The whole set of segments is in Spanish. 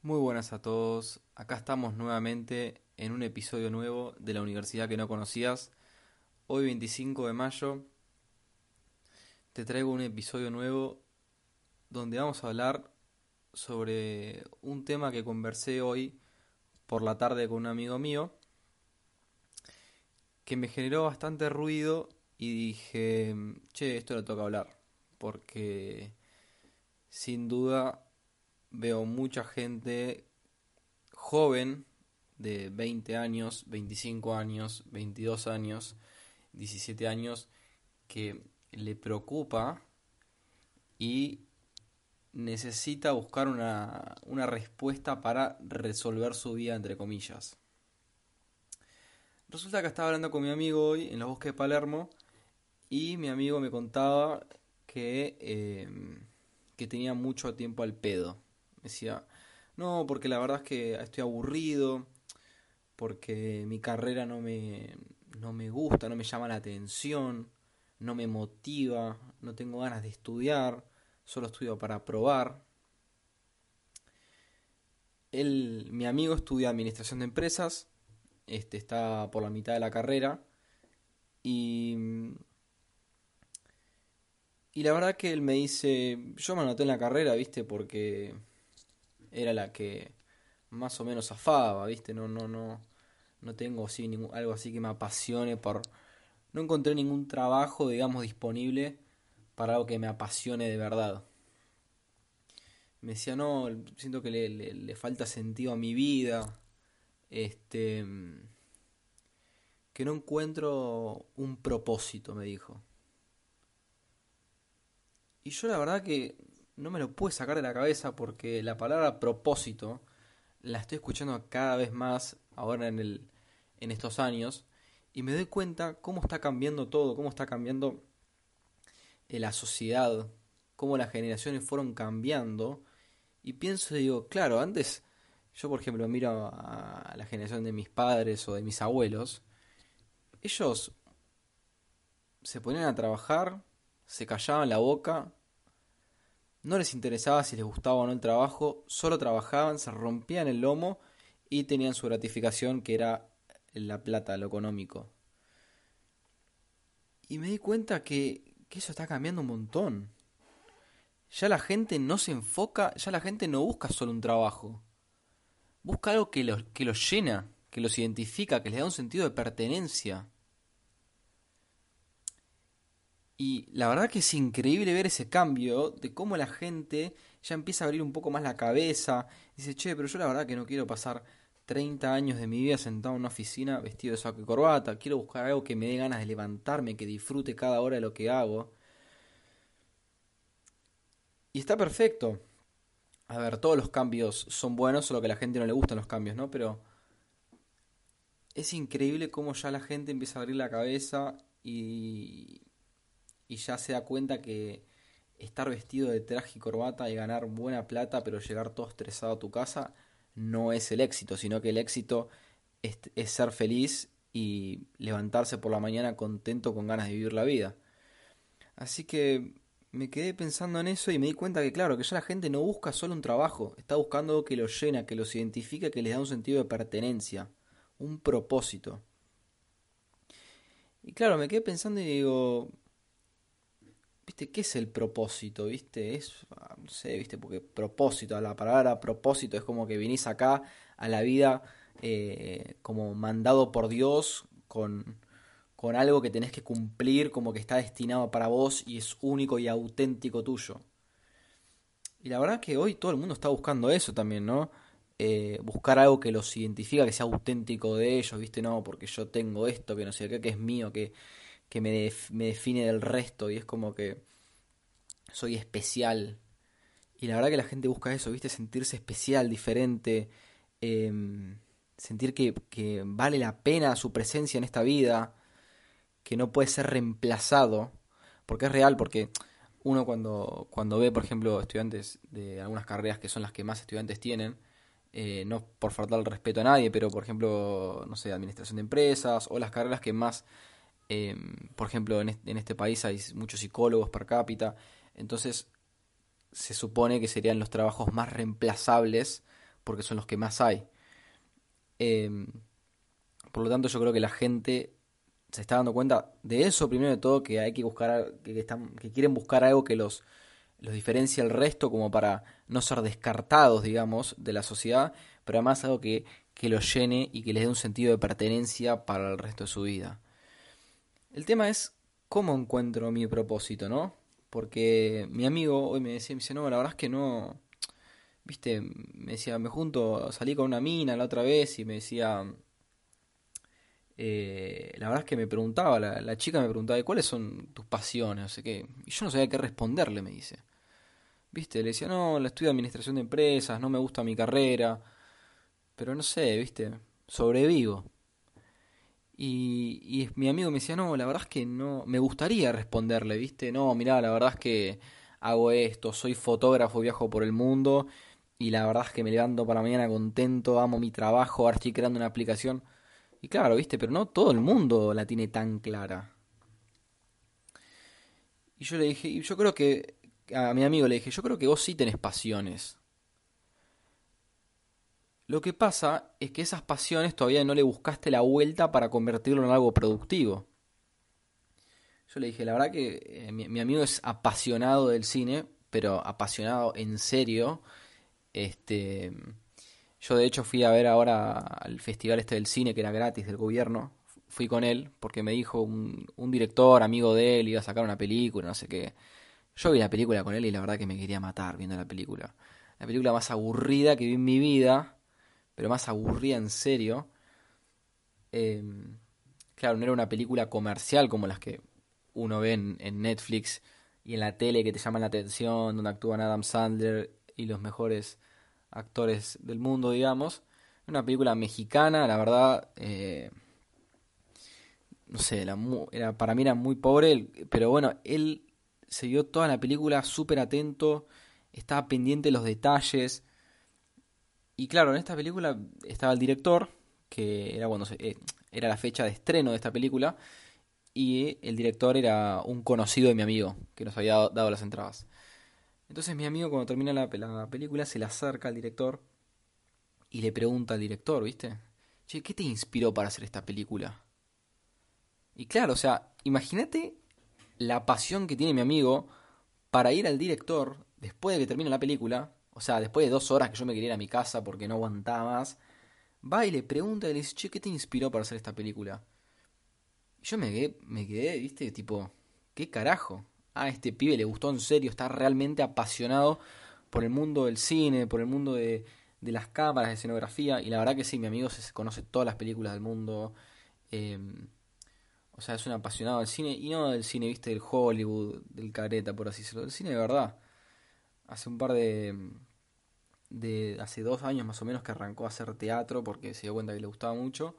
Muy buenas a todos, acá estamos nuevamente en un episodio nuevo de la universidad que no conocías. Hoy 25 de mayo te traigo un episodio nuevo donde vamos a hablar sobre un tema que conversé hoy por la tarde con un amigo mío que me generó bastante ruido y dije, che, esto lo toca hablar porque sin duda veo mucha gente joven de 20 años, 25 años, 22 años, 17 años, que le preocupa y necesita buscar una, una respuesta para resolver su vida, entre comillas. Resulta que estaba hablando con mi amigo hoy en los bosques de Palermo y mi amigo me contaba que, eh, que tenía mucho tiempo al pedo decía, no, porque la verdad es que estoy aburrido, porque mi carrera no me, no me gusta, no me llama la atención, no me motiva, no tengo ganas de estudiar, solo estudio para probar. Él, mi amigo estudia administración de empresas, este está por la mitad de la carrera y y la verdad que él me dice, yo me anoté en la carrera, ¿viste? Porque era la que más o menos afaba, ¿viste? No, no, no, no tengo así algo así que me apasione por... No encontré ningún trabajo, digamos, disponible para algo que me apasione de verdad. Me decía, no, siento que le, le, falta sentido a mi vida. Este... Que no encuentro un propósito, me dijo. Y yo la verdad que no me lo pude sacar de la cabeza porque la palabra propósito la estoy escuchando cada vez más ahora en, el, en estos años y me doy cuenta cómo está cambiando todo, cómo está cambiando eh, la sociedad, cómo las generaciones fueron cambiando y pienso y digo, claro, antes yo por ejemplo miro a la generación de mis padres o de mis abuelos, ellos se ponían a trabajar, se callaban la boca no les interesaba si les gustaba o no el trabajo, solo trabajaban, se rompían el lomo y tenían su gratificación que era la plata, lo económico. Y me di cuenta que, eso está cambiando un montón. Ya la gente no se enfoca, ya la gente no busca solo un trabajo. Busca algo que los, que los llena, que los identifica, que les da un sentido de pertenencia. Y la verdad que es increíble ver ese cambio de cómo la gente ya empieza a abrir un poco más la cabeza. Dice, che, pero yo la verdad que no quiero pasar 30 años de mi vida sentado en una oficina vestido de saco y corbata. Quiero buscar algo que me dé ganas de levantarme, que disfrute cada hora de lo que hago. Y está perfecto. A ver, todos los cambios son buenos, solo que a la gente no le gustan los cambios, ¿no? Pero es increíble cómo ya la gente empieza a abrir la cabeza y, y ya se da cuenta que estar vestido de traje y corbata y ganar buena plata pero llegar todo estresado a tu casa no es el éxito, sino que el éxito es, ser feliz y levantarse por la mañana contento con ganas de vivir la vida. Así que me quedé pensando en eso y me di cuenta que claro, que ya la gente no busca solo un trabajo, está buscando algo que los llena, que los identifica, que les da un sentido de pertenencia, un propósito. Y claro, me quedé pensando y digo, ¿Viste? ¿Qué es el propósito? ¿Viste? Es, ah, no sé, ¿viste? Porque propósito, la palabra propósito es como que vinís acá a la vida eh, como mandado por Dios con, con algo que tenés que cumplir, como que está destinado para vos y es único y auténtico tuyo. Y la verdad que hoy todo el mundo está buscando eso también, ¿no? Eh, buscar algo que los identifica, que sea auténtico de ellos, ¿viste? No, porque yo tengo esto, que no sé qué, que es mío, que que me, me define del resto y es como que soy especial. Y la verdad que la gente busca eso, ¿viste? Sentirse especial, diferente, em, sentir que, que, vale la pena su presencia en esta vida, que no puede ser reemplazado, porque es real, porque uno cuando, cuando ve, por ejemplo, estudiantes de algunas carreras que son las que más estudiantes tienen, eh, no por faltar el respeto a nadie, pero por ejemplo, no sé, administración de empresas o las carreras que más Em, por ejemplo, en este, país hay muchos psicólogos per cápita, entonces se supone que serían los trabajos más reemplazables porque son los que más hay. Em, por lo tanto, yo creo que la gente se está dando cuenta de eso, primero de todo, que hay que buscar, que, quieren buscar algo que los, los diferencie al resto, como para no ser descartados, digamos, de la sociedad, pero además algo que, que los llene y que les dé un sentido de pertenencia para el resto de su vida. El tema es cómo encuentro mi propósito, ¿no? Porque mi amigo hoy me decía, me dice, no, la verdad es que no, viste, me decía, me junto, salí con una mina la otra vez y me decía, eh, la verdad es que me preguntaba, la, chica me preguntaba, ¿cuáles son tus pasiones? No sé qué. Y yo no sabía qué responderle, me dice. ¿Viste? Le decía, no, la estudio administración de empresas, no me gusta mi carrera. Pero no sé, ¿viste? Sobrevivo. Y, y mi amigo me decía, no, la verdad es que no, me gustaría responderle, ¿viste? No, mirá, la verdad es que hago esto, soy fotógrafo, viajo por el mundo y la verdad es que me levanto para mañana contento, amo mi trabajo, ahora estoy creando una aplicación. Y claro, viste, pero no todo el mundo la tiene tan clara. Y yo le dije, y yo creo que, a mi amigo le dije, yo creo que vos sí tenés pasiones. Lo que pasa es que esas pasiones todavía no le buscaste la vuelta para convertirlo en algo productivo. Yo le dije, la verdad que eh, mi, mi, amigo es apasionado del cine, pero apasionado en serio. Este, yo de hecho fui a ver ahora al festival este del cine que era gratis del gobierno. Fui con él porque me dijo un director, amigo de él, iba a sacar una película, no sé qué. Yo vi la película con él y la verdad que me quería matar viendo la película. La película más aburrida que vi en mi vida, pero más aburrida en serio. Em, claro, no era una película comercial como las que uno ve en, Netflix y en la tele que te llaman la atención, donde actúan Adam Sandler y los mejores actores del mundo, digamos. Una película mexicana, la verdad, eh, no sé, era, para mí era muy pobre, pero bueno, él se vio toda la película súper atento, estaba pendiente de los detalles. Y claro, en esta película estaba el director, que era cuando eh, era la fecha de estreno de esta película, y el director era un conocido de mi amigo, que nos había dado las entradas. Entonces mi amigo cuando termina la, película se le acerca al director y le pregunta al director, ¿viste? Che, ¿qué te inspiró para hacer esta película? Y claro, o sea, imagínate la pasión que tiene mi amigo para ir al director después de que termine la película, o sea, después de dos horas que yo me quería ir a mi casa porque no aguantaba más, va y le pregunta y le dice, che, ¿qué te inspiró para hacer esta película? Y yo me quedé, me quedé, viste, tipo, ¿qué carajo? a este pibe le gustó en serio, está realmente apasionado por el mundo del cine, por el mundo de, las cámaras, de escenografía, y la verdad que sí, mi amigo se conoce todas las películas del mundo. Em, o sea, es un apasionado del cine, y no del cine, viste, del Hollywood, del careta, por así decirlo, del cine de verdad. Hace un par de, de. hace dos años más o menos que arrancó a hacer teatro porque se dio cuenta que le gustaba mucho.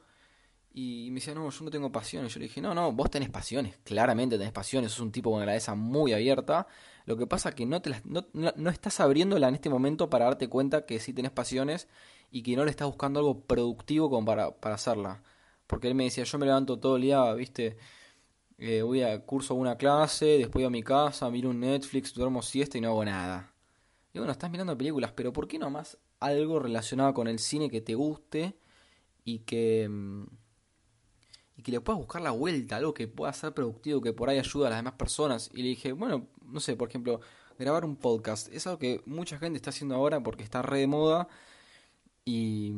Y me decía, no, yo no tengo pasiones. Yo le dije, no, no, vos tenés pasiones, claramente tenés pasiones, sos un tipo con la cabeza muy abierta. Lo que pasa que no, te no, no, estás abriéndola en este momento para darte cuenta que sí tenés pasiones y que no le estás buscando algo productivo como para, para hacerla. Porque él me decía, yo me levanto todo el día, viste, eh, voy a curso una clase, después voy a mi casa, miro un Netflix, duermo siesta y no hago nada. Y bueno, estás mirando películas, pero ¿por qué no más algo relacionado con el cine que te guste y que mm, y que le puedas buscar la vuelta, algo que pueda ser productivo, que por ahí ayuda a las demás personas. Y le dije, bueno, no sé, por ejemplo, grabar un podcast. Es algo que mucha gente está haciendo ahora porque está re de moda y,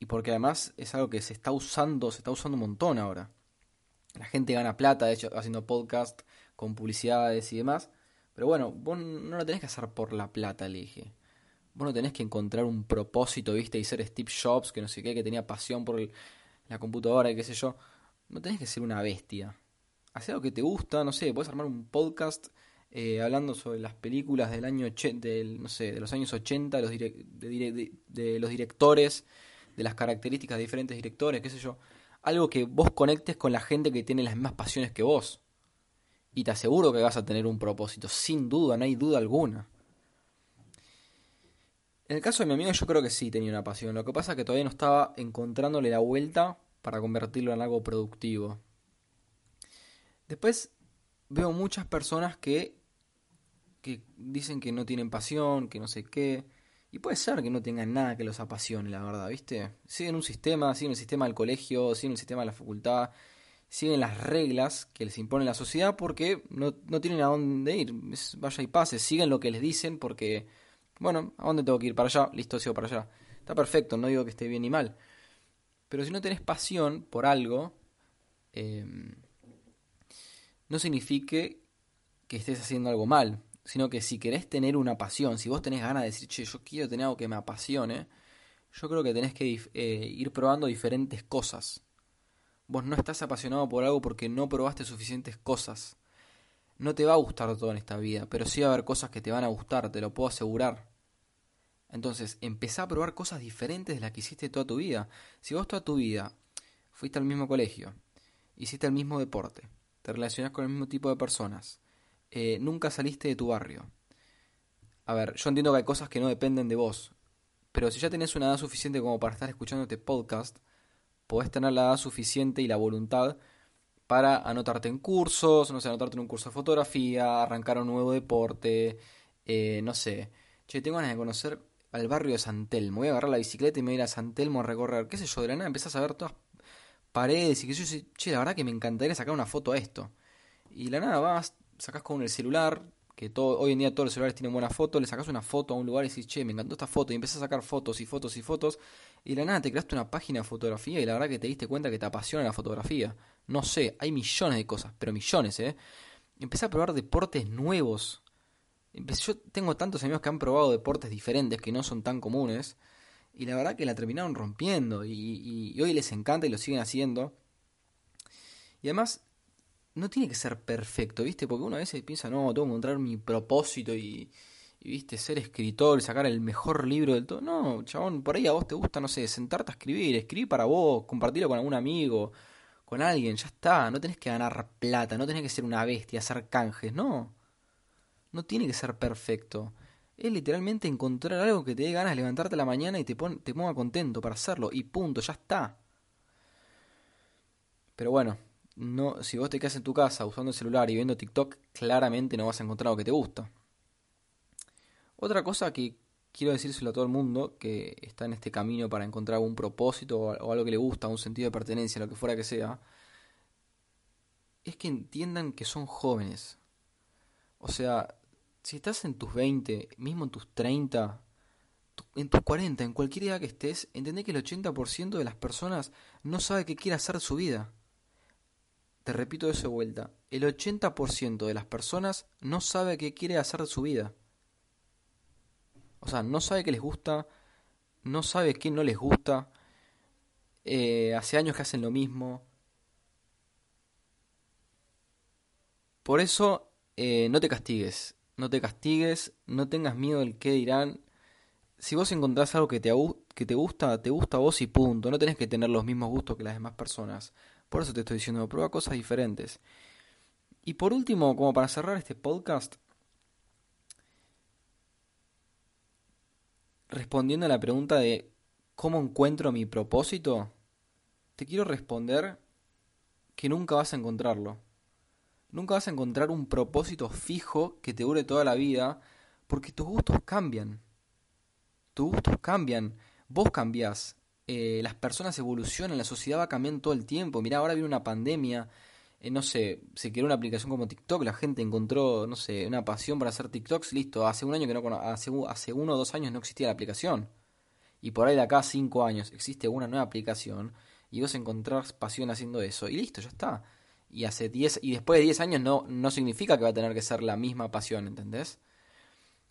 y porque además es algo que se está usando, se está usando un montón ahora. La gente gana plata, de hecho, haciendo podcast con publicidades y demás. Pero bueno, vos no lo tenés que hacer por la plata, le dije. Vos no tenés que encontrar un propósito, viste, y ser Steve Jobs, que no sé qué, que tenía pasión por el, la computadora y qué sé yo. No tenés que ser una bestia. Haz algo que te gusta, no sé, puedes armar un podcast eh, hablando sobre las películas del año del, no sé, de los años 80, de los, de, los directores, de las características de diferentes directores, qué sé yo. Algo que vos conectes con la gente que tiene las mismas pasiones que vos. Y te aseguro que vas a tener un propósito, sin duda, no hay duda alguna. En el caso de mi amigo yo creo que sí tenía una pasión. Lo que pasa es que todavía no estaba encontrándole la vuelta para convertirlo en algo productivo. Después veo muchas personas que, que dicen que no tienen pasión, que no sé qué. Y puede ser que no tengan nada que los apasione, la verdad, ¿viste? Siguen un sistema, siguen el sistema del colegio, siguen el sistema de la facultad, siguen las reglas que les impone la sociedad porque no, no tienen a dónde ir. vaya y pase, siguen lo que les dicen porque, bueno, ¿a dónde tengo que ir? Para allá, listo, sigo para allá. Está perfecto, no digo que esté bien ni mal. Pero si no tenés pasión por algo, em, no signifique que estés haciendo algo mal, sino que si querés tener una pasión, si vos tenés ganas de decir, che, yo quiero tener algo que me apasione, yo creo que tenés que eh, ir probando diferentes cosas Vos no estás apasionado por algo porque no probaste suficientes cosas. No te va a gustar todo en esta vida, pero sí va a haber cosas que te van a gustar, te lo puedo asegurar. Entonces, empezá a probar cosas diferentes de las que hiciste toda tu vida. Si vos toda tu vida fuiste al mismo colegio, hiciste el mismo deporte, te relacionás con el mismo tipo de personas, eh, nunca saliste de tu barrio. A ver, yo entiendo que hay cosas que no dependen de vos, pero si ya tenés una edad suficiente como para estar escuchando este podcast, podés tener la edad suficiente y la voluntad para anotarte en cursos, no sé, anotarte en un curso de fotografía, arrancar un nuevo deporte, eh, no sé. Che, tengo ganas de conocer al barrio de San Telmo. Voy a agarrar la bicicleta y me voy a ir a San Telmo a recorrer. ¿Qué sé yo? De la nada empezás a ver todas paredes y que yo che, la verdad que me encantaría sacar una foto a esto. Y la nada vas, sacás con el celular, que todo, hoy en día todos los celulares tienen buena foto, le sacas una foto a un lugar y dices, che, me encantó esta foto, y empezás a sacar fotos y fotos y fotos, y la nada te creaste una página de fotografía y la verdad que te diste cuenta que te apasiona la fotografía. No sé, hay millones de cosas, pero millones, ¿eh? Empecé a probar deportes nuevos. yo tengo tantos amigos que han probado deportes diferentes que no son tan comunes, y la verdad que la terminaron rompiendo, y, y hoy les encanta y lo siguen haciendo. Y además no tiene que ser perfecto, ¿viste? Porque uno a veces piensa, no, tengo que encontrar mi propósito y, ¿viste? Ser escritor y sacar el mejor libro del todo. No, chabón, por ahí a vos te gusta, no sé, sentarte a escribir, escribir para vos, compartirlo con algún amigo, con alguien, ya está. No tenés que ganar plata, no tenés que ser una bestia, hacer canjes, no. No tiene que ser perfecto. Es literalmente encontrar algo que te dé ganas de levantarte a la mañana y te, te ponga contento para hacerlo. Y punto, ya está. Pero bueno, no, si vos te quedas en tu casa usando el celular y viendo TikTok, claramente no vas a encontrar lo que te gusta. Otra cosa que quiero decírselo a todo el mundo que está en este camino para encontrar un propósito o algo que le gusta, un sentido de pertenencia, lo que fuera que sea, es que entiendan que son jóvenes. O sea, si estás en tus 20, mismo en tus 30, en tus 40, en cualquier edad que estés, entendé que el 80% de las personas no sabe qué quiere hacer su vida. Te repito eso de vuelta. El 80% de las personas no sabe qué quiere hacer su vida. O sea, no sabe qué les gusta, no sabe qué no les gusta. Eh, hace años que hacen lo mismo. Por eso, eh, no te castigues. No te castigues, no tengas miedo del qué dirán. Si vos encontrás algo que te, que te gusta, te gusta a vos y punto. No tenés que tener los mismos gustos que las demás personas. Por eso te estoy diciendo, prueba cosas diferentes. Y por último, como para cerrar este podcast, respondiendo a la pregunta de cómo encuentro mi propósito, te quiero responder que nunca vas a encontrarlo. Nunca vas a encontrar un propósito fijo que te dure toda la vida, porque tus gustos cambian. Tus gustos cambian, vos cambiás, eh, las personas evolucionan, la sociedad va cambiando todo el tiempo. Mirá, ahora viene una pandemia, eh, no sé, se creó una aplicación como TikTok, la gente encontró, no sé, una pasión para hacer TikToks, listo, hace un año que no, hace, hace uno o dos años no existía la aplicación. Y por ahí de acá cinco años existe una nueva aplicación y vos encontrás pasión haciendo eso y listo, ya está. Y hace diez, y después de 10 años no, no significa que va a tener que ser la misma pasión, ¿entendés?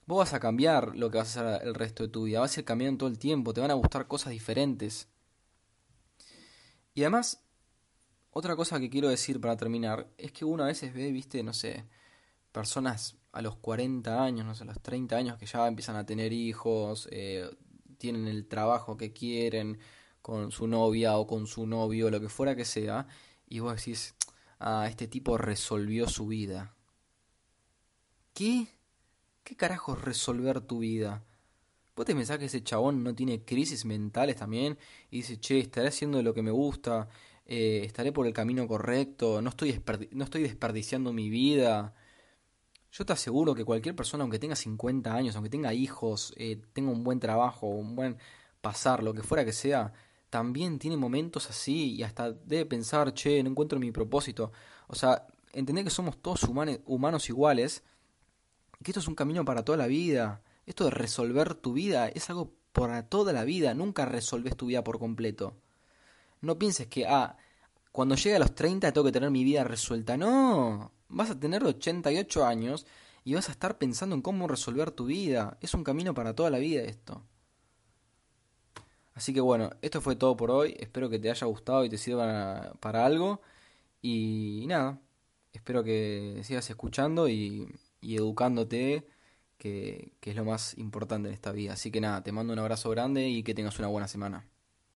Vos vas a cambiar lo que vas a hacer el resto de tu vida, vas a ir cambiando todo el tiempo, te van a gustar cosas diferentes. Y además, otra cosa que quiero decir para terminar, es que uno a veces ve, viste, no sé, personas a los 40 años, no sé, a los 30 años que ya empiezan a tener hijos, eh, tienen el trabajo que quieren con su novia o con su novio, lo que fuera que sea, y vos decís, ah, este tipo resolvió su vida. ¿Qué? ¿Qué carajo resolver tu vida? ¿Vos te pensás que ese chabón no tiene crisis mentales también? Y dice, che, estaré haciendo lo que me gusta, eh, estaré por el camino correcto, no estoy, no estoy desperdiciando mi vida. yo te aseguro que cualquier persona, aunque tenga 50 años, aunque tenga hijos, eh, tenga un buen trabajo, un buen pasar, lo que fuera que sea, también tiene momentos así y hasta debe pensar, che, no encuentro mi propósito. O sea, entender que somos todos humanos iguales, que esto es un camino para toda la vida. Esto de resolver tu vida es algo para toda la vida. Nunca resolves tu vida por completo. No pienses que, ah, cuando llegue a los 30 tengo que tener mi vida resuelta. No, vas a tener 88 años y vas a estar pensando en cómo resolver tu vida. Es un camino para toda la vida esto. Así que bueno, esto fue todo por hoy. Espero que te haya gustado y te sirva para algo. Y nada, espero que sigas escuchando y, educándote, que es lo más importante en esta vida. Así que nada, te mando un abrazo grande y que tengas una buena semana.